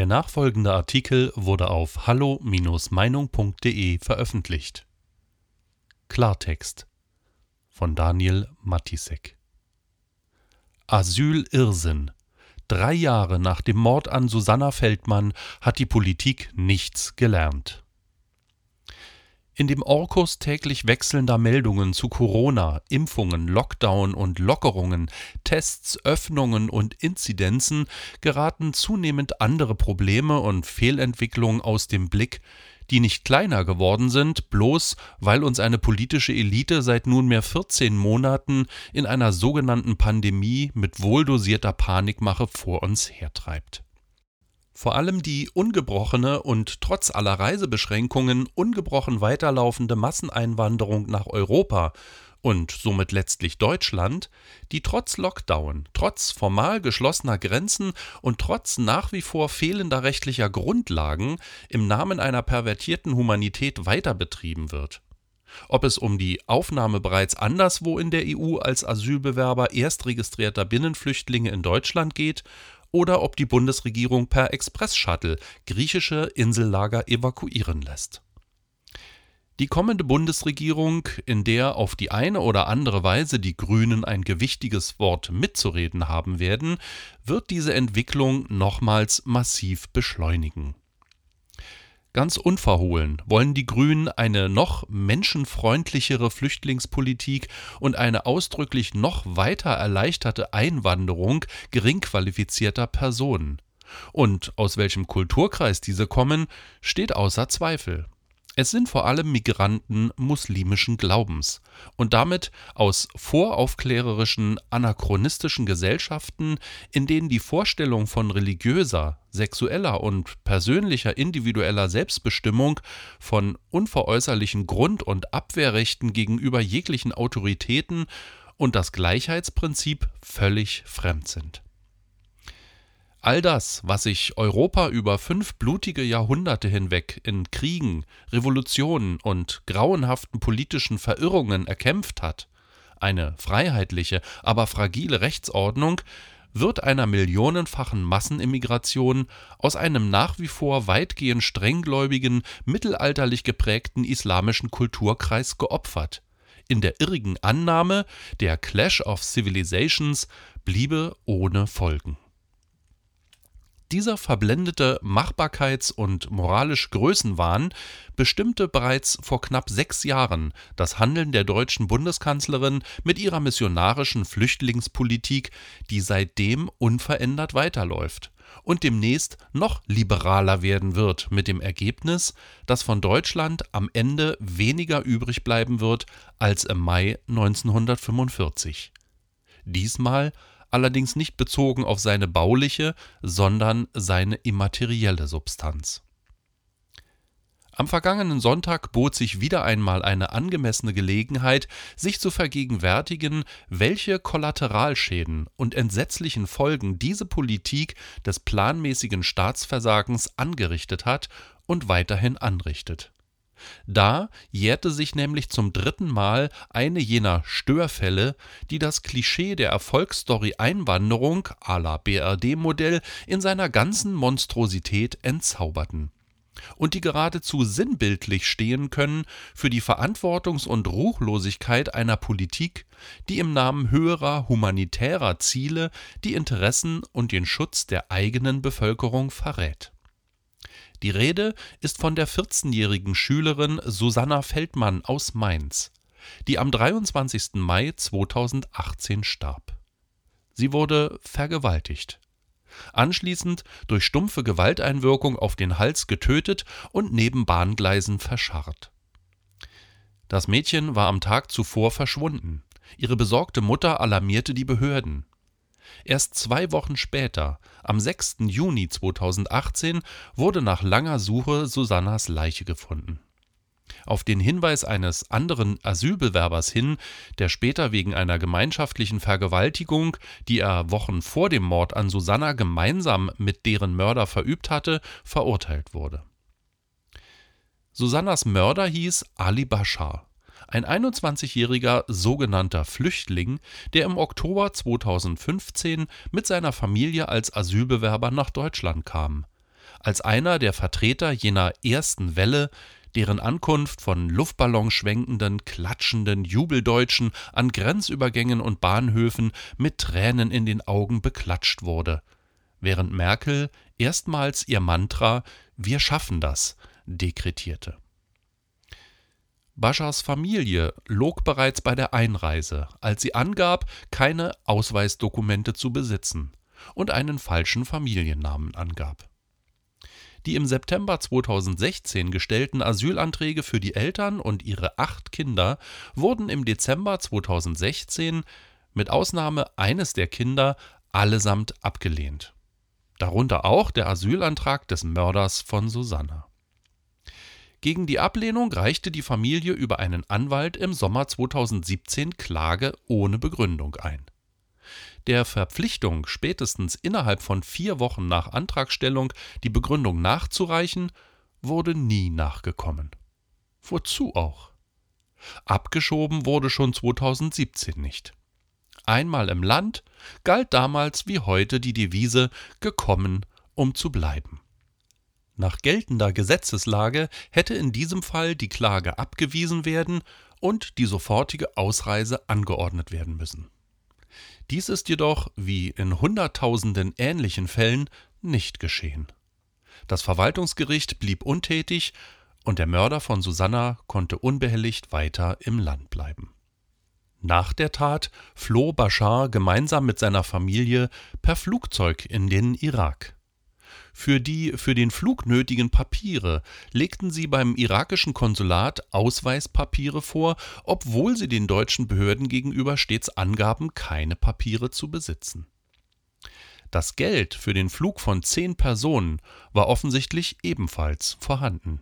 Der nachfolgende Artikel wurde auf hallo-meinung.de veröffentlicht. Klartext von Daniel Matisek Asylirrsinn. Drei Jahre nach dem Mord an Susanna Feldmann hat die Politik nichts gelernt. In dem Orkus täglich wechselnder Meldungen zu Corona, Impfungen, Lockdown und Lockerungen, Tests, Öffnungen und Inzidenzen geraten zunehmend andere Probleme und Fehlentwicklungen aus dem Blick, die nicht kleiner geworden sind, bloß weil uns eine politische Elite seit nunmehr 14 Monaten in einer sogenannten Pandemie mit wohldosierter Panikmache vor uns hertreibt. Vor allem die ungebrochene und trotz aller Reisebeschränkungen ungebrochen weiterlaufende Masseneinwanderung nach Europa und somit letztlich Deutschland, die trotz Lockdown, trotz formal geschlossener Grenzen und trotz nach wie vor fehlender rechtlicher Grundlagen im Namen einer pervertierten Humanität weiter betrieben wird. Ob es um die Aufnahme bereits anderswo in der EU als Asylbewerber erstregistrierter Binnenflüchtlinge in Deutschland geht oder ob die Bundesregierung per Express-Shuttle griechische Insellager evakuieren lässt. Die kommende Bundesregierung, in der auf die eine oder andere Weise die Grünen ein gewichtiges Wort mitzureden haben werden, wird diese Entwicklung nochmals massiv beschleunigen. Ganz unverhohlen wollen die Grünen eine noch menschenfreundlichere Flüchtlingspolitik und eine ausdrücklich noch weiter erleichterte Einwanderung geringqualifizierter Personen. Und aus welchem Kulturkreis diese kommen, steht außer Zweifel. Es sind vor allem Migranten muslimischen Glaubens. Und damit aus voraufklärerischen, anachronistischen Gesellschaften, in denen die Vorstellung von religiöser, sexueller und persönlicher individueller Selbstbestimmung, von unveräußerlichen Grund- und Abwehrrechten gegenüber jeglichen Autoritäten und das Gleichheitsprinzip völlig fremd sind All das, was sich Europa über fünf blutige Jahrhunderte hinweg in Kriegen, Revolutionen und grauenhaften politischen Verirrungen erkämpft hat, eine freiheitliche, aber fragile Rechtsordnung, wird einer millionenfachen Massenimmigration aus einem nach wie vor weitgehend strenggläubigen, mittelalterlich geprägten islamischen Kulturkreis geopfert, in der irrigen Annahme, der Clash of Civilizations bliebe ohne Folgen dieser verblendete Machbarkeits- und moralische Größenwahn bestimmte bereits vor knapp sechs Jahren das Handeln der deutschen Bundeskanzlerin mit ihrer missionarischen Flüchtlingspolitik, die seitdem unverändert weiterläuft und demnächst noch liberaler werden wird, mit dem Ergebnis, dass von Deutschland am Ende weniger übrig bleiben wird als im Mai 1945. Diesmal allerdings nicht bezogen auf seine bauliche, sondern seine immaterielle Substanz. Am vergangenen Sonntag bot sich wieder einmal eine angemessene Gelegenheit, sich zu vergegenwärtigen, welche Kollateralschäden und entsetzlichen Folgen diese Politik des planmäßigen Staatsversagens angerichtet hat und weiterhin anrichtet da jährte sich nämlich zum dritten Mal eine jener Störfälle, die das Klischee der Erfolgsstory Einwanderung à la BRD-Modell in seiner ganzen Monstrosität entzauberten und die geradezu sinnbildlich stehen können für die Verantwortungs- und Ruchlosigkeit einer Politik, die im Namen höherer humanitärer Ziele die Interessen und den Schutz der eigenen Bevölkerung verrät die Rede ist von der 14-jährigen Schülerin Susanna Feldmann aus Mainz, die am 23. Mai 2018 starb. Sie wurde vergewaltigt. Anschließend durch stumpfe Gewalteinwirkung auf den Hals getötet und neben Bahngleisen verscharrt. Das Mädchen war am Tag zuvor verschwunden. Ihre besorgte Mutter alarmierte die Behörden. Erst zwei Wochen später, am 6. Juni 2018, wurde nach langer Suche Susannas Leiche gefunden. Auf den Hinweis eines anderen Asylbewerbers hin, der später wegen einer gemeinschaftlichen Vergewaltigung, die er Wochen vor dem Mord an Susanna gemeinsam mit deren Mörder verübt hatte, verurteilt wurde. Susannas Mörder hieß Ali Bashar ein 21-jähriger sogenannter Flüchtling, der im Oktober 2015 mit seiner Familie als Asylbewerber nach Deutschland kam. als einer der Vertreter jener ersten Welle, deren Ankunft von Luftballonschwenkenden, klatschenden Jubeldeutschen an Grenzübergängen und Bahnhöfen mit Tränen in den Augen beklatscht wurde, während Merkel erstmals ihr Mantra Wir schaffen das dekretierte. Baschars Familie log bereits bei der Einreise, als sie angab, keine Ausweisdokumente zu besitzen und einen falschen Familiennamen angab. Die im September 2016 gestellten Asylanträge für die Eltern und ihre acht Kinder wurden im Dezember 2016 mit Ausnahme eines der Kinder allesamt abgelehnt. Darunter auch der Asylantrag des Mörders von Susanna. Gegen die Ablehnung reichte die Familie über einen Anwalt im Sommer 2017 Klage ohne Begründung ein der Verpflichtung, spätestens innerhalb von vier Wochen nach Antragstellung die Begründung nachzureichen, wurde nie nachgekommen. Wozu auch? Abgeschoben wurde schon 2017 nicht. Einmal im Land galt damals wie heute die Devise gekommen, um zu bleiben. Nach geltender Gesetzeslage hätte in diesem Fall die Klage abgewiesen werden und die sofortige Ausreise angeordnet werden müssen. Dies ist jedoch, wie in Hunderttausenden ähnlichen Fällen, nicht geschehen. Das Verwaltungsgericht blieb untätig und der Mörder von Susanna konnte unbehelligt weiter im Land bleiben. Nach der Tat floh Bashar gemeinsam mit seiner Familie per Flugzeug in den Irak. Für die für den Flug nötigen Papiere legten sie beim irakischen Konsulat Ausweispapiere vor, obwohl sie den deutschen Behörden gegenüber stets angaben, keine Papiere zu besitzen. Das Geld für den Flug von zehn Personen war offensichtlich ebenfalls vorhanden.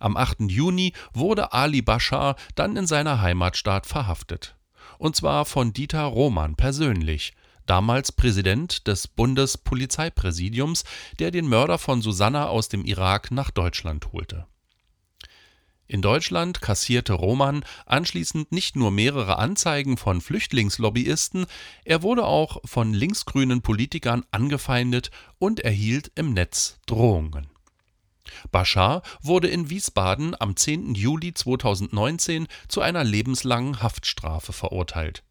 Am 8. Juni wurde Ali Bashar dann in seiner Heimatstaat verhaftet. Und zwar von Dieter Roman persönlich, damals Präsident des Bundespolizeipräsidiums, der den Mörder von Susanna aus dem Irak nach Deutschland holte. In Deutschland kassierte Roman anschließend nicht nur mehrere Anzeigen von Flüchtlingslobbyisten, er wurde auch von linksgrünen Politikern angefeindet und erhielt im Netz Drohungen. Bashar wurde in Wiesbaden am 10. Juli 2019 zu einer lebenslangen Haftstrafe verurteilt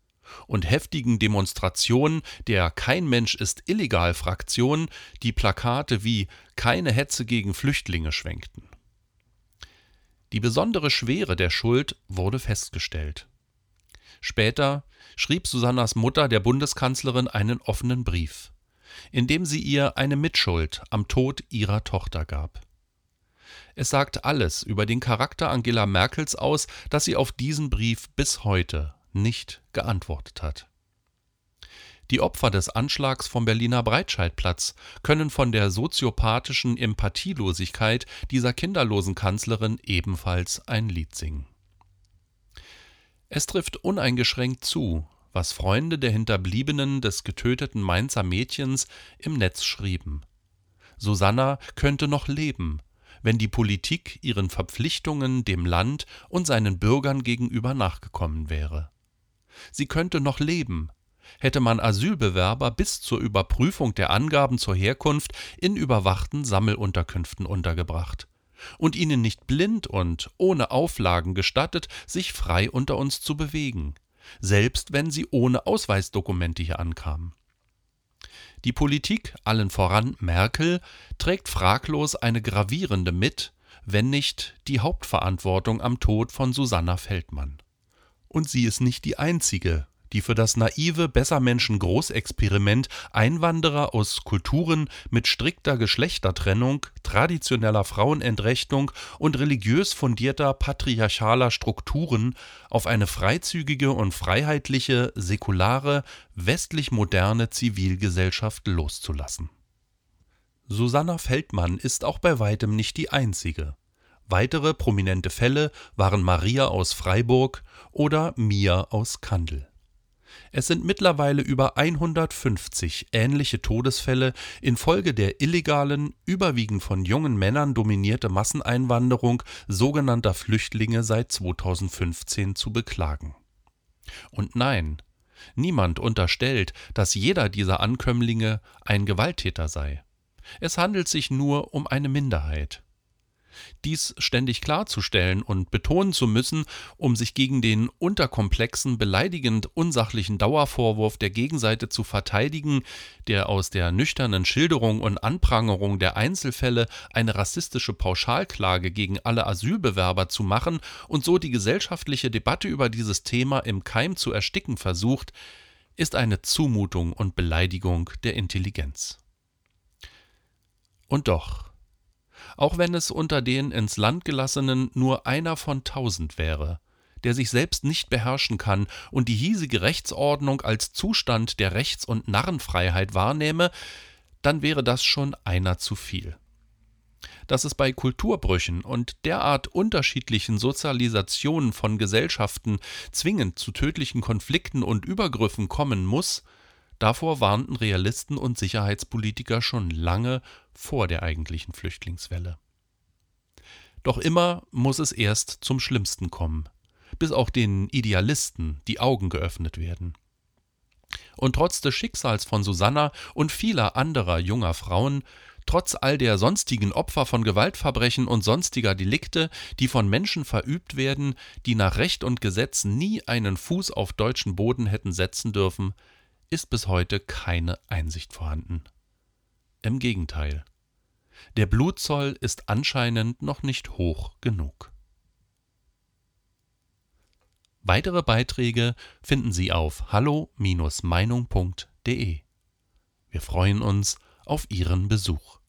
und heftigen Demonstrationen der Kein Mensch ist illegal Fraktion, die Plakate wie Keine Hetze gegen Flüchtlinge schwenkten. Die besondere Schwere der Schuld wurde festgestellt. Später schrieb Susannas Mutter der Bundeskanzlerin einen offenen Brief, in dem sie ihr eine Mitschuld am Tod ihrer Tochter gab. Es sagt alles über den Charakter Angela Merkels aus, dass sie auf diesen Brief bis heute nicht geantwortet hat. Die Opfer des Anschlags vom Berliner Breitscheidplatz können von der soziopathischen Empathielosigkeit dieser kinderlosen Kanzlerin ebenfalls ein Lied singen. Es trifft uneingeschränkt zu, was Freunde der Hinterbliebenen des getöteten Mainzer Mädchens im Netz schrieben. Susanna könnte noch leben, wenn die Politik ihren Verpflichtungen dem Land und seinen Bürgern gegenüber nachgekommen wäre. Sie könnte noch leben, hätte man Asylbewerber bis zur Überprüfung der Angaben zur Herkunft in überwachten Sammelunterkünften untergebracht und ihnen nicht blind und ohne Auflagen gestattet, sich frei unter uns zu bewegen, selbst wenn sie ohne Ausweisdokumente hier ankamen. Die Politik, allen voran Merkel, trägt fraglos eine gravierende mit, wenn nicht die Hauptverantwortung am Tod von Susanna Feldmann. Und sie ist nicht die einzige, die für das naive Bessermenschen-Großexperiment Einwanderer aus Kulturen mit strikter Geschlechtertrennung, traditioneller Frauenentrechtung und religiös fundierter patriarchaler Strukturen auf eine freizügige und freiheitliche, säkulare, westlich moderne Zivilgesellschaft loszulassen. Susanna Feldmann ist auch bei weitem nicht die einzige. Weitere prominente Fälle waren Maria aus Freiburg oder Mia aus Kandel. Es sind mittlerweile über 150 ähnliche Todesfälle infolge der illegalen, überwiegend von jungen Männern dominierte Masseneinwanderung sogenannter Flüchtlinge seit 2015 zu beklagen. Und nein, niemand unterstellt, dass jeder dieser Ankömmlinge ein Gewalttäter sei. Es handelt sich nur um eine Minderheit. Dies ständig klarzustellen und betonen zu müssen, um sich gegen den unterkomplexen, beleidigend unsachlichen Dauervorwurf der Gegenseite zu verteidigen, der aus der nüchternen Schilderung und Anprangerung der Einzelfälle eine rassistische Pauschalklage gegen alle Asylbewerber zu machen und so die gesellschaftliche Debatte über dieses Thema im Keim zu ersticken versucht, ist eine Zumutung und Beleidigung der Intelligenz. Und doch, auch wenn es unter den ins Land gelassenen nur einer von tausend wäre, der sich selbst nicht beherrschen kann und die hiesige Rechtsordnung als Zustand der Rechts- und Narrenfreiheit wahrnehme, dann wäre das schon einer zu viel. Dass es bei Kulturbrüchen und derart unterschiedlichen Sozialisationen von Gesellschaften zwingend zu tödlichen Konflikten und Übergriffen kommen muss, Davor warnten Realisten und Sicherheitspolitiker schon lange vor der eigentlichen Flüchtlingswelle. Doch immer muss es erst zum Schlimmsten kommen, bis auch den Idealisten die Augen geöffnet werden. Und trotz des Schicksals von Susanna und vieler anderer junger Frauen, trotz all der sonstigen Opfer von Gewaltverbrechen und sonstiger Delikte, die von Menschen verübt werden, die nach Recht und Gesetz nie einen Fuß auf deutschen Boden hätten setzen dürfen, ist bis heute keine Einsicht vorhanden. Im Gegenteil. Der Blutzoll ist anscheinend noch nicht hoch genug. Weitere Beiträge finden Sie auf hallo-meinung.de. Wir freuen uns auf Ihren Besuch.